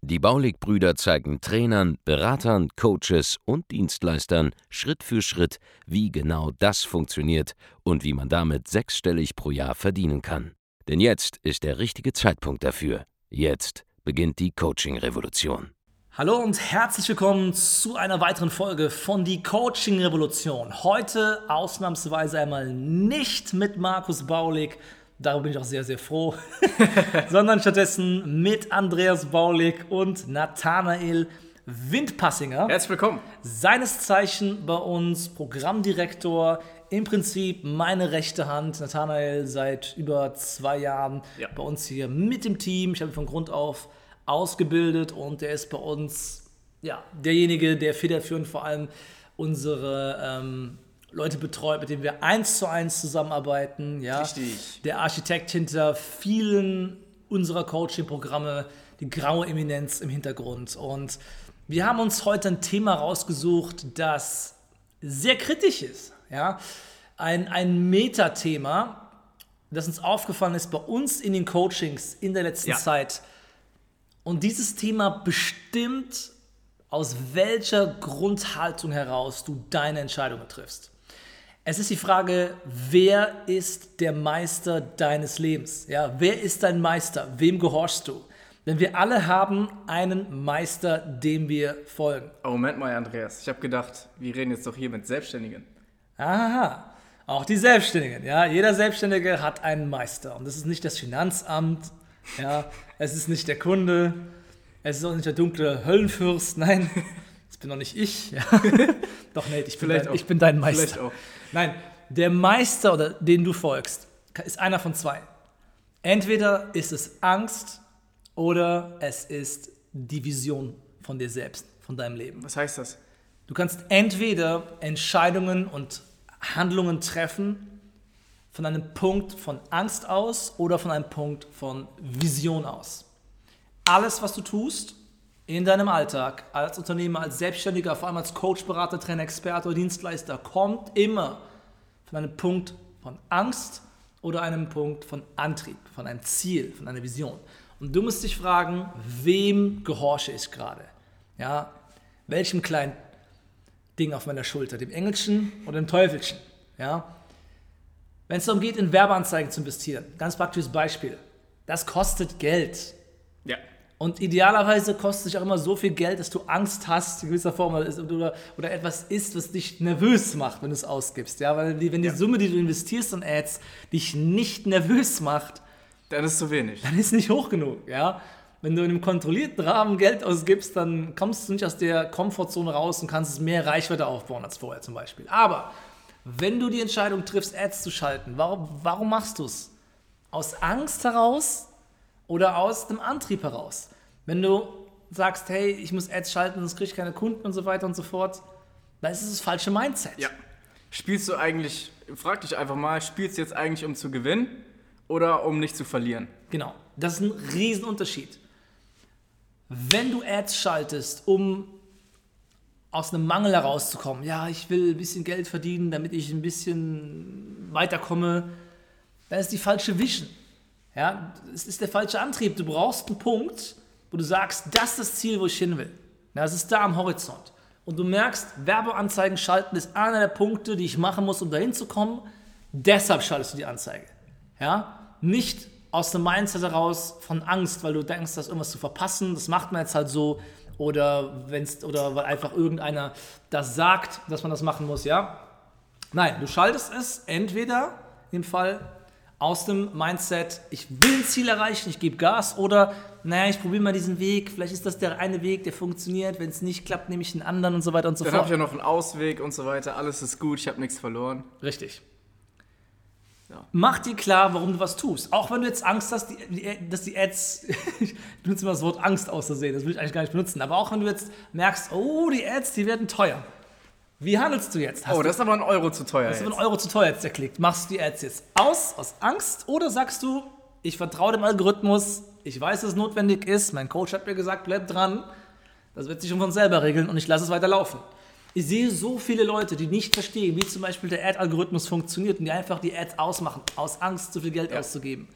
Die Baulig-Brüder zeigen Trainern, Beratern, Coaches und Dienstleistern Schritt für Schritt, wie genau das funktioniert und wie man damit sechsstellig pro Jahr verdienen kann. Denn jetzt ist der richtige Zeitpunkt dafür. Jetzt beginnt die Coaching-Revolution. Hallo und herzlich willkommen zu einer weiteren Folge von Die Coaching Revolution. Heute ausnahmsweise einmal nicht mit Markus Baulig, darüber bin ich auch sehr, sehr froh, sondern stattdessen mit Andreas Baulig und Nathanael Windpassinger. Herzlich willkommen. Seines Zeichen bei uns Programmdirektor, im Prinzip meine rechte Hand. Nathanael seit über zwei Jahren ja. bei uns hier mit dem Team. Ich habe ihn von Grund auf ausgebildet und der ist bei uns ja, derjenige, der federführend vor allem unsere ähm, Leute betreut, mit denen wir eins zu eins zusammenarbeiten. Ja. Richtig. Der Architekt hinter vielen unserer Coaching-Programme, die graue Eminenz im Hintergrund. Und wir haben uns heute ein Thema rausgesucht, das sehr kritisch ist. Ja. Ein, ein Metathema, das uns aufgefallen ist bei uns in den Coachings in der letzten ja. Zeit und dieses Thema bestimmt, aus welcher Grundhaltung heraus du deine Entscheidungen triffst. Es ist die Frage, wer ist der Meister deines Lebens? Ja, wer ist dein Meister? Wem gehorchst du? Denn wir alle haben einen Meister, dem wir folgen. Oh, Moment mal, Andreas. Ich habe gedacht, wir reden jetzt doch hier mit Selbstständigen. Aha, auch die Selbstständigen. Ja, jeder Selbstständige hat einen Meister. Und das ist nicht das Finanzamt, ja, es ist nicht der Kunde, es ist auch nicht der dunkle Höllenfürst, nein, bin doch nicht ich. Doch, Nate, ich bin, dein, ich bin dein Meister. Vielleicht auch. Nein, der Meister, oder den du folgst, ist einer von zwei. Entweder ist es Angst oder es ist die Vision von dir selbst, von deinem Leben. Was heißt das? Du kannst entweder Entscheidungen und Handlungen treffen, von einem Punkt von Angst aus oder von einem Punkt von Vision aus. Alles, was du tust in deinem Alltag, als Unternehmer, als Selbstständiger, vor allem als Coach, Berater, Trainer, Experte oder Dienstleister, kommt immer von einem Punkt von Angst oder einem Punkt von Antrieb, von einem Ziel, von einer Vision. Und du musst dich fragen, wem gehorche ich gerade? Ja, welchem kleinen Ding auf meiner Schulter, dem Engelchen oder dem Teufelchen? Ja, wenn es darum geht, in Werbeanzeigen zu investieren, ganz praktisches Beispiel, das kostet Geld. Ja. Und idealerweise kostet es sich auch immer so viel Geld, dass du Angst hast, in gewisser Form, oder, oder etwas ist, was dich nervös macht, wenn du es ausgibst. Ja, weil die, wenn die ja. Summe, die du investierst in Ads, dich nicht nervös macht, dann ist es zu wenig. Dann ist es nicht hoch genug. Ja? Wenn du in einem kontrollierten Rahmen Geld ausgibst, dann kommst du nicht aus der Komfortzone raus und kannst mehr Reichweite aufbauen als vorher zum Beispiel. Aber wenn du die Entscheidung triffst, Ads zu schalten, warum, warum machst du es? Aus Angst heraus oder aus dem Antrieb heraus? Wenn du sagst, hey, ich muss Ads schalten, sonst kriege ich keine Kunden und so weiter und so fort, dann ist es das falsche Mindset. Ja. Spielst du eigentlich, frag dich einfach mal, spielst du jetzt eigentlich um zu gewinnen oder um nicht zu verlieren? Genau, das ist ein Riesenunterschied. Wenn du Ads schaltest, um aus einem Mangel herauszukommen. Ja, ich will ein bisschen Geld verdienen, damit ich ein bisschen weiterkomme. Das ist die falsche Vision. Ja, es ist der falsche Antrieb. Du brauchst einen Punkt, wo du sagst, das ist das Ziel, wo ich hin will. Ja, das ist da am Horizont. Und du merkst, Werbeanzeigen schalten ist einer der Punkte, die ich machen muss, um dahin zu kommen. Deshalb schaltest du die Anzeige. Ja, nicht aus dem Mindset heraus von Angst, weil du denkst, das irgendwas zu verpassen. Das macht man jetzt halt so oder wenn's oder weil einfach irgendeiner das sagt, dass man das machen muss, ja? Nein, du schaltest es entweder im Fall aus dem Mindset, ich will ein Ziel erreichen, ich gebe Gas oder naja, ich probiere mal diesen Weg, vielleicht ist das der eine Weg, der funktioniert, wenn es nicht klappt, nehme ich einen anderen und so weiter und so Dann fort. Dann habe ich ja noch einen Ausweg und so weiter, alles ist gut, ich habe nichts verloren. Richtig. Ja. Mach dir klar, warum du was tust. Auch wenn du jetzt Angst hast, die, die, dass die Ads, ich benutze immer das Wort Angst auszusehen, das will ich eigentlich gar nicht benutzen, aber auch wenn du jetzt merkst, oh, die Ads, die werden teuer. Wie handelst du jetzt? Hast Oh, das ist aber ein Euro zu teuer das ist jetzt. ein Euro zu teuer jetzt der Klick. Machst du die Ads jetzt aus, aus Angst, oder sagst du, ich vertraue dem Algorithmus, ich weiß, dass es notwendig ist, mein Coach hat mir gesagt, bleib dran, das wird sich schon von selber regeln und ich lasse es weiter laufen. Ich sehe so viele Leute, die nicht verstehen, wie zum Beispiel der Ad-Algorithmus funktioniert und die einfach die Ads ausmachen, aus Angst, zu viel Geld auszugeben.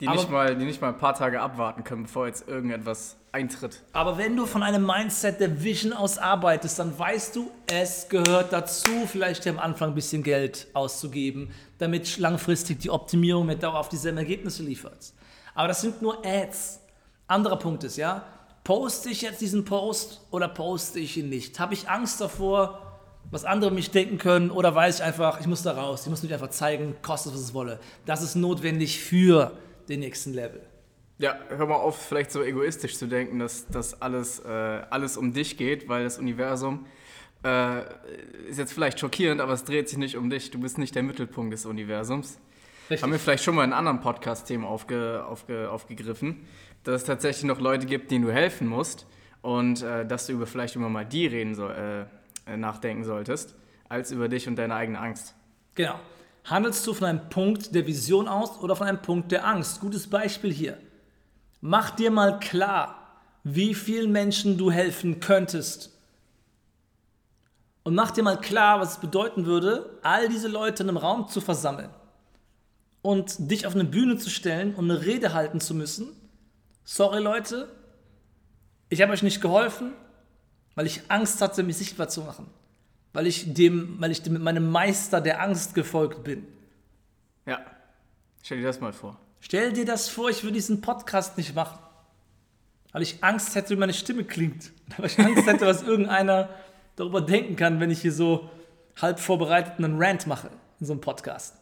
Die aber- nicht, mal, die nicht mal ein paar Tage abwarten können, bevor jetzt irgendetwas eintritt. Aber wenn du von einem Mindset der Vision aus arbeitest, dann weißt du, es gehört dazu, vielleicht am Anfang ein bisschen Geld auszugeben, damit langfristig die Optimierung mit Dauer auf dieselben Ergebnisse liefert. Aber das sind nur Ads. Anderer Punkt ist, ja, poste ich jetzt diesen Post oder poste ich ihn nicht? Habe ich Angst davor, was andere mich denken können oder weiß ich einfach, ich muss da raus, ich muss mich einfach zeigen, kostet was es wolle. Das ist notwendig für den nächsten Level. Ja, hör mal auf, vielleicht so egoistisch zu denken, dass das alles, äh, alles um dich geht, weil das Universum äh, ist jetzt vielleicht schockierend, aber es dreht sich nicht um dich. Du bist nicht der Mittelpunkt des Universums. Richtig. Haben wir vielleicht schon mal in anderen Podcast-Themen aufge, aufge, aufgegriffen, dass es tatsächlich noch Leute gibt, denen du helfen musst und äh, dass du über vielleicht immer mal die reden soll, äh, äh, nachdenken solltest, als über dich und deine eigene Angst. Genau. Handelst du von einem Punkt der Vision aus oder von einem Punkt der Angst? Gutes Beispiel hier. Mach dir mal klar, wie vielen Menschen du helfen könntest. Und mach dir mal klar, was es bedeuten würde, all diese Leute in einem Raum zu versammeln und dich auf eine Bühne zu stellen und eine Rede halten zu müssen. Sorry Leute, ich habe euch nicht geholfen, weil ich Angst hatte, mich sichtbar zu machen weil ich dem, weil ich dem, meinem Meister der Angst gefolgt bin. Ja, stell dir das mal vor. Stell dir das vor, ich würde diesen Podcast nicht machen, weil ich Angst hätte, wie meine Stimme klingt, weil ich Angst hätte, was irgendeiner darüber denken kann, wenn ich hier so halb vorbereitet einen Rant mache in so einem Podcast.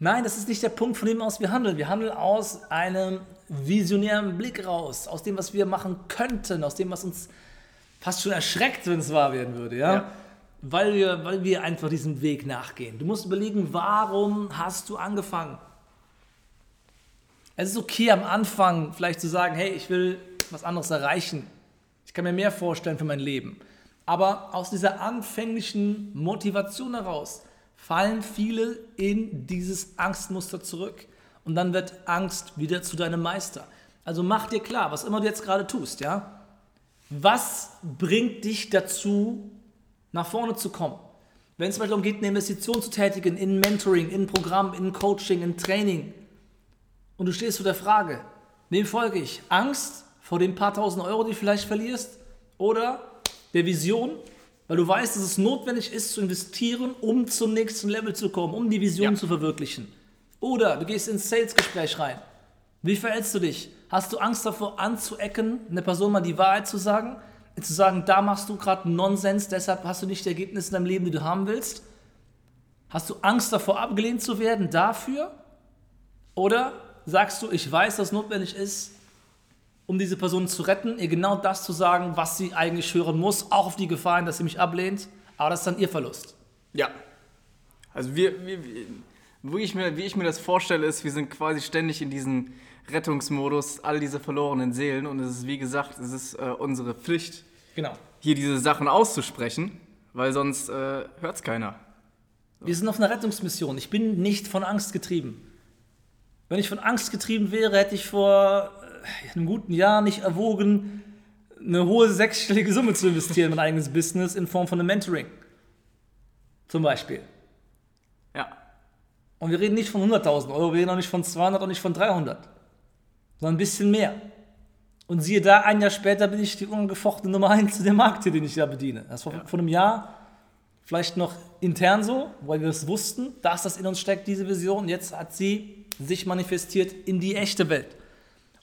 Nein, das ist nicht der Punkt, von dem aus wir handeln. Wir handeln aus einem visionären Blick raus, aus dem, was wir machen könnten, aus dem, was uns fast schon erschreckt, wenn es wahr werden würde, ja? Ja. Weil, wir, weil wir einfach diesem Weg nachgehen. Du musst überlegen, warum hast du angefangen? Es ist okay am Anfang vielleicht zu sagen, hey, ich will was anderes erreichen. Ich kann mir mehr vorstellen für mein Leben. Aber aus dieser anfänglichen Motivation heraus fallen viele in dieses Angstmuster zurück. Und dann wird Angst wieder zu deinem Meister. Also mach dir klar, was immer du jetzt gerade tust, ja? Was bringt dich dazu, nach vorne zu kommen? Wenn es zum Beispiel darum geht, eine Investition zu tätigen in Mentoring, in Programm, in Coaching, in Training, und du stehst vor der Frage, wem folge ich? Angst vor den paar tausend Euro, die du vielleicht verlierst? Oder der Vision, weil du weißt, dass es notwendig ist zu investieren, um zum nächsten Level zu kommen, um die Vision Ja. zu verwirklichen? Oder du gehst ins Sales-Gespräch rein. Wie verhältst du dich? Hast du Angst davor anzuecken, eine Person mal die Wahrheit zu sagen? Zu sagen, da machst du gerade Nonsens, deshalb hast du nicht die Ergebnisse in deinem Leben, die du haben willst? Hast du Angst davor, abgelehnt zu werden dafür? Oder sagst du, ich weiß, dass es notwendig ist, um diese Person zu retten, ihr genau das zu sagen, was sie eigentlich hören muss, auch auf die Gefahr hin, dass sie mich ablehnt, aber das ist dann ihr Verlust. Ja. Also wir, wir, wir wie, ich mir, wie ich mir das vorstelle, ist, wir sind quasi ständig in diesem Rettungsmodus, all diese verlorenen Seelen. Und es ist, wie gesagt, es ist äh, unsere Pflicht, Genau. hier diese Sachen auszusprechen, weil sonst äh, hört es keiner. Wir sind auf einer Rettungsmission. Ich bin nicht von Angst getrieben. Wenn ich von Angst getrieben wäre, hätte ich vor äh, einem guten Jahr nicht erwogen, eine hohe sechsstellige Summe zu investieren in mein eigenes Business in Form von einem Mentoring. Zum Beispiel. Ja. Und wir reden nicht von 100.000 Euro, wir reden auch nicht von 200 und nicht von 300, sondern ein bisschen mehr. Und siehe da, ein Jahr später bin ich die ungefochtene Nummer 1 in dem Markt hier, den ich da bediene. Das war vor einem Jahr vielleicht noch intern so, weil wir es wussten, dass das in uns steckt, diese Vision. Jetzt hat sie sich manifestiert in die echte Welt.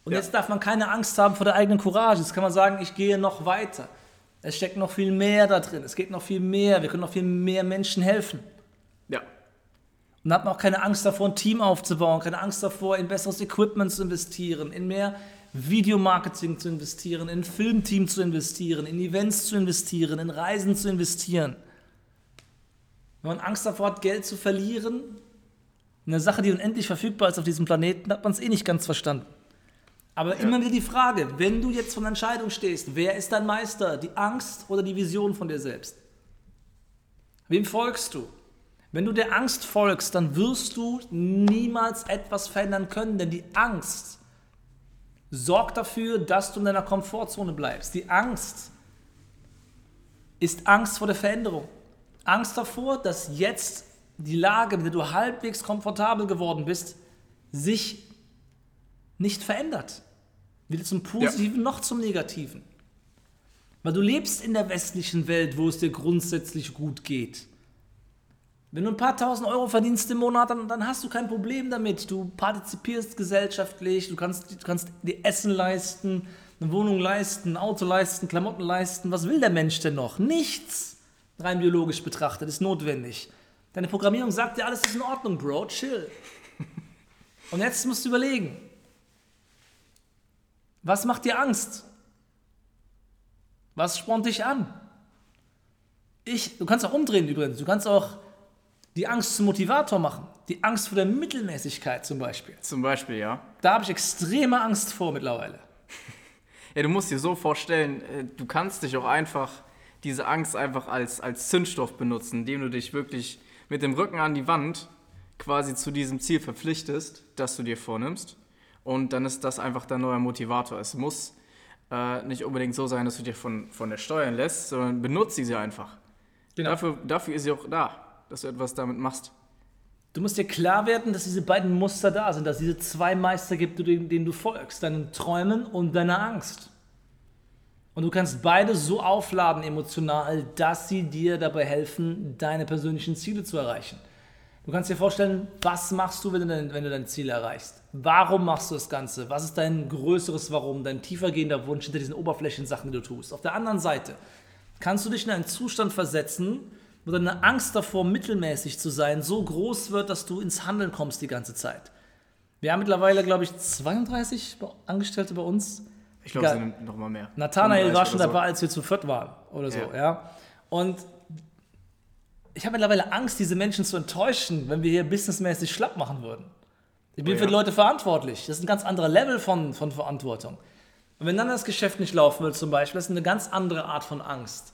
Und Ja. jetzt darf man keine Angst haben vor der eigenen Courage. Jetzt kann man sagen, ich gehe noch weiter. Es steckt noch viel mehr da drin. Es geht noch viel mehr. Wir können noch viel mehr Menschen helfen. Ja. Und hat man auch keine Angst davor, ein Team aufzubauen, keine Angst davor, in besseres Equipment zu investieren, in mehr Videomarketing zu investieren, in Filmteam zu investieren, in Events zu investieren, in Reisen zu investieren. Wenn man Angst davor hat, Geld zu verlieren, eine Sache, die unendlich verfügbar ist auf diesem Planeten, hat man es eh nicht ganz verstanden. Aber immer wieder die Frage, wenn du jetzt vor einer Entscheidung stehst, wer ist dein Meister? Die Angst oder die Vision von dir selbst? Wem folgst du? Wenn du der Angst folgst, dann wirst du niemals etwas verändern können, denn die Angst sorgt dafür, dass du in deiner Komfortzone bleibst. Die Angst ist Angst vor der Veränderung. Angst davor, dass jetzt die Lage, in der du halbwegs komfortabel geworden bist, sich nicht verändert. Weder zum Positiven ja. noch zum Negativen. Weil du lebst in der westlichen Welt, wo es dir grundsätzlich gut geht. Wenn du ein paar tausend Euro verdienst im Monat, dann, dann hast du kein Problem damit. Du partizipierst gesellschaftlich, du kannst, du kannst dir Essen leisten, eine Wohnung leisten, ein Auto leisten, Klamotten leisten. Was will der Mensch denn noch? Nichts, rein biologisch betrachtet, ist notwendig. Deine Programmierung sagt dir, alles ist in Ordnung, Bro, chill. Und jetzt musst du überlegen, was macht dir Angst? Was spornt dich an? Ich, du kannst auch umdrehen übrigens. Du kannst auch die Angst zum Motivator machen. Die Angst vor der Mittelmäßigkeit zum Beispiel. Zum Beispiel, ja. Da habe ich extreme Angst vor mittlerweile. ja, du musst dir so vorstellen, äh, du kannst dich auch einfach, diese Angst einfach als, als Zündstoff benutzen, indem du dich wirklich mit dem Rücken an die Wand quasi zu diesem Ziel verpflichtest, das du dir vornimmst. Und dann ist das einfach dein neuer Motivator. Es muss äh, nicht unbedingt so sein, dass du dich von, von der steuern lässt, sondern benutze sie einfach. Genau. Dafür, dafür ist sie auch da dass du etwas damit machst. Du musst dir klar werden, dass diese beiden Muster da sind, dass es diese zwei Meister gibt, denen du folgst, deinen Träumen und deiner Angst. Und du kannst beide so aufladen emotional, dass sie dir dabei helfen, deine persönlichen Ziele zu erreichen. Du kannst dir vorstellen, was machst du, wenn du, dein, wenn du dein Ziel erreichst? Warum machst du das Ganze? Was ist dein größeres Warum, dein tiefergehender Wunsch hinter diesen Oberflächensachen, die du tust? Auf der anderen Seite kannst du dich in einen Zustand versetzen, wo deine Angst davor, mittelmäßig zu sein, so groß wird, dass du ins Handeln kommst die ganze Zeit. Wir haben mittlerweile, glaube ich, 32 Angestellte bei uns. Ich glaube, es sind noch mal mehr. Nathanael war schon so. dabei, als wir zu viert waren oder so, ja. ja. Und ich habe mittlerweile Angst, diese Menschen zu enttäuschen, wenn wir hier businessmäßig schlapp machen würden. Ich bin oh, ja. für die Leute verantwortlich. Das ist ein ganz anderer Level von, von Verantwortung. Und wenn dann das Geschäft nicht laufen will, zum Beispiel, das ist eine ganz andere Art von Angst.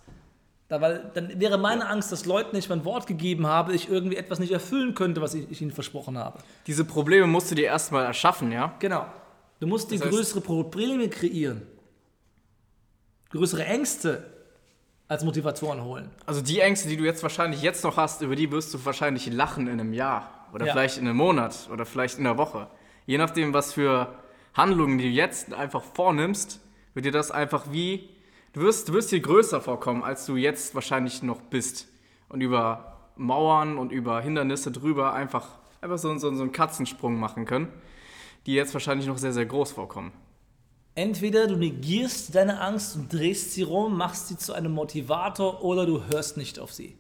Da, weil, dann wäre meine Angst, dass Leuten nicht mein Wort gegeben habe, ich irgendwie etwas nicht erfüllen könnte, was ich, ich ihnen versprochen habe. Diese Probleme musst du dir erstmal erschaffen, ja? Genau. Du musst dir größere Probleme kreieren. Größere Ängste als Motivatoren holen. Also die Ängste, die du jetzt wahrscheinlich jetzt noch hast, über die wirst du wahrscheinlich lachen in einem Jahr oder ja. vielleicht in einem Monat oder vielleicht in einer Woche. Je nachdem, was für Handlungen du jetzt einfach vornimmst, wird dir das einfach wie Du wirst, du wirst dir größer vorkommen, als du jetzt wahrscheinlich noch bist. Und über Mauern und über Hindernisse drüber einfach, einfach so, so, so einen Katzensprung machen können, die jetzt wahrscheinlich noch sehr, sehr groß vorkommen. Entweder du negierst deine Angst und drehst sie rum, machst sie zu einem Motivator oder du hörst nicht auf sie.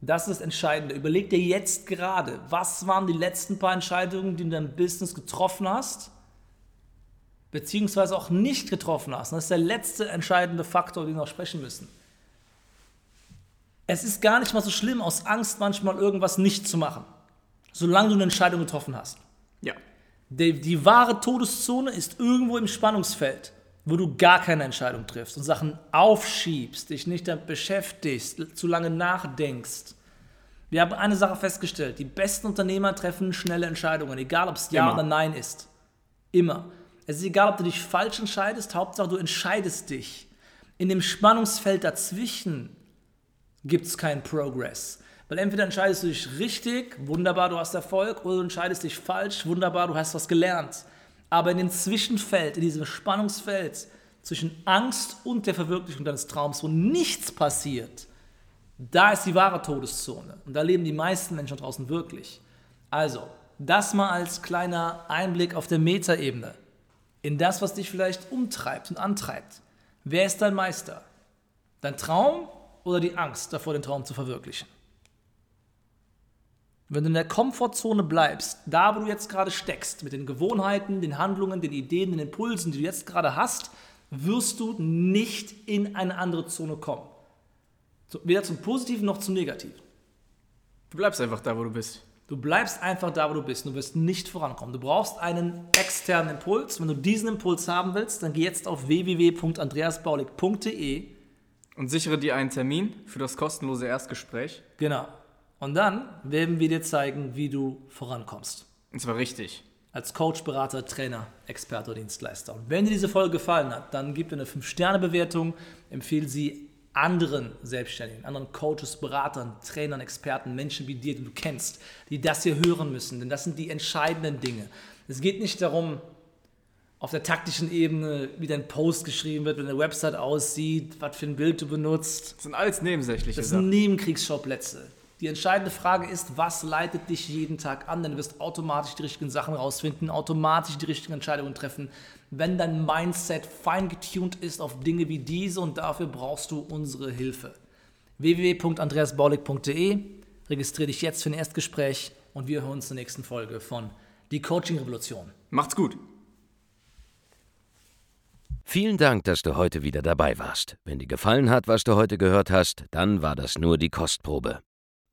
Das ist das Entscheidende. Überleg dir jetzt gerade, was waren die letzten paar Entscheidungen, die du in deinem Business getroffen hast beziehungsweise auch nicht getroffen hast. Das ist der letzte entscheidende Faktor, den wir noch sprechen müssen. Es ist gar nicht mal so schlimm, aus Angst manchmal irgendwas nicht zu machen, solange du eine Entscheidung getroffen hast. Ja. Die, die wahre Todeszone ist irgendwo im Spannungsfeld, wo du gar keine Entscheidung triffst und Sachen aufschiebst, dich nicht damit beschäftigst, zu lange nachdenkst. Wir haben eine Sache festgestellt: Die besten Unternehmer treffen schnelle Entscheidungen, egal ob es Ja Immer. oder Nein ist. Immer. Es ist egal, ob du dich falsch entscheidest, Hauptsache du entscheidest dich. In dem Spannungsfeld dazwischen gibt es keinen Progress. Weil entweder entscheidest du dich richtig, wunderbar, du hast Erfolg, oder du entscheidest dich falsch, wunderbar, du hast was gelernt. Aber in dem Zwischenfeld, in diesem Spannungsfeld zwischen Angst und der Verwirklichung deines Traums, wo nichts passiert, da ist die wahre Todeszone. Und da leben die meisten Menschen draußen wirklich. Also, das mal als kleiner Einblick auf der Metaebene in das, was dich vielleicht umtreibt und antreibt. Wer ist dein Meister? Dein Traum oder die Angst davor, den Traum zu verwirklichen? Wenn du in der Komfortzone bleibst, da wo du jetzt gerade steckst, mit den Gewohnheiten, den Handlungen, den Ideen, den Impulsen, die du jetzt gerade hast, wirst du nicht in eine andere Zone kommen. Weder zum Positiven noch zum Negativen. Du bleibst einfach da, wo du bist. Du bleibst einfach da, wo du bist. Du wirst nicht vorankommen. Du brauchst einen externen Impuls. Wenn du diesen Impuls haben willst, dann geh jetzt auf www.andreasbaulig.de Und sichere dir einen Termin für das kostenlose Erstgespräch. Genau. Und dann werden wir dir zeigen, wie du vorankommst. Und zwar richtig. Als Coach, Berater, Trainer, Experte oder Dienstleister. Und wenn dir diese Folge gefallen hat, dann gib dir eine 5-Sterne-Bewertung, empfehle sie anderen Selbstständigen, anderen Coaches, Beratern, Trainern, Experten, Menschen wie dir, die du kennst, die das hier hören müssen. Denn das sind die entscheidenden Dinge. Es geht nicht darum, auf der taktischen Ebene, wie dein Post geschrieben wird, wie deine Website aussieht, was für ein Bild du benutzt. Das sind alles nebensächliche Das sind. Nebenkriegsschauplätze. Die entscheidende Frage ist, was leitet dich jeden Tag an? Denn du wirst automatisch die richtigen Sachen rausfinden, automatisch die richtigen Entscheidungen treffen, wenn dein Mindset fein getuned ist auf Dinge wie diese und dafür brauchst du unsere Hilfe. www.andreasbaulig.de Registriere dich jetzt für ein Erstgespräch und wir hören uns in der nächsten Folge von Die Coaching Revolution. Macht's gut. Vielen Dank, dass du heute wieder dabei warst. Wenn dir gefallen hat, was du heute gehört hast, dann war das nur die Kostprobe.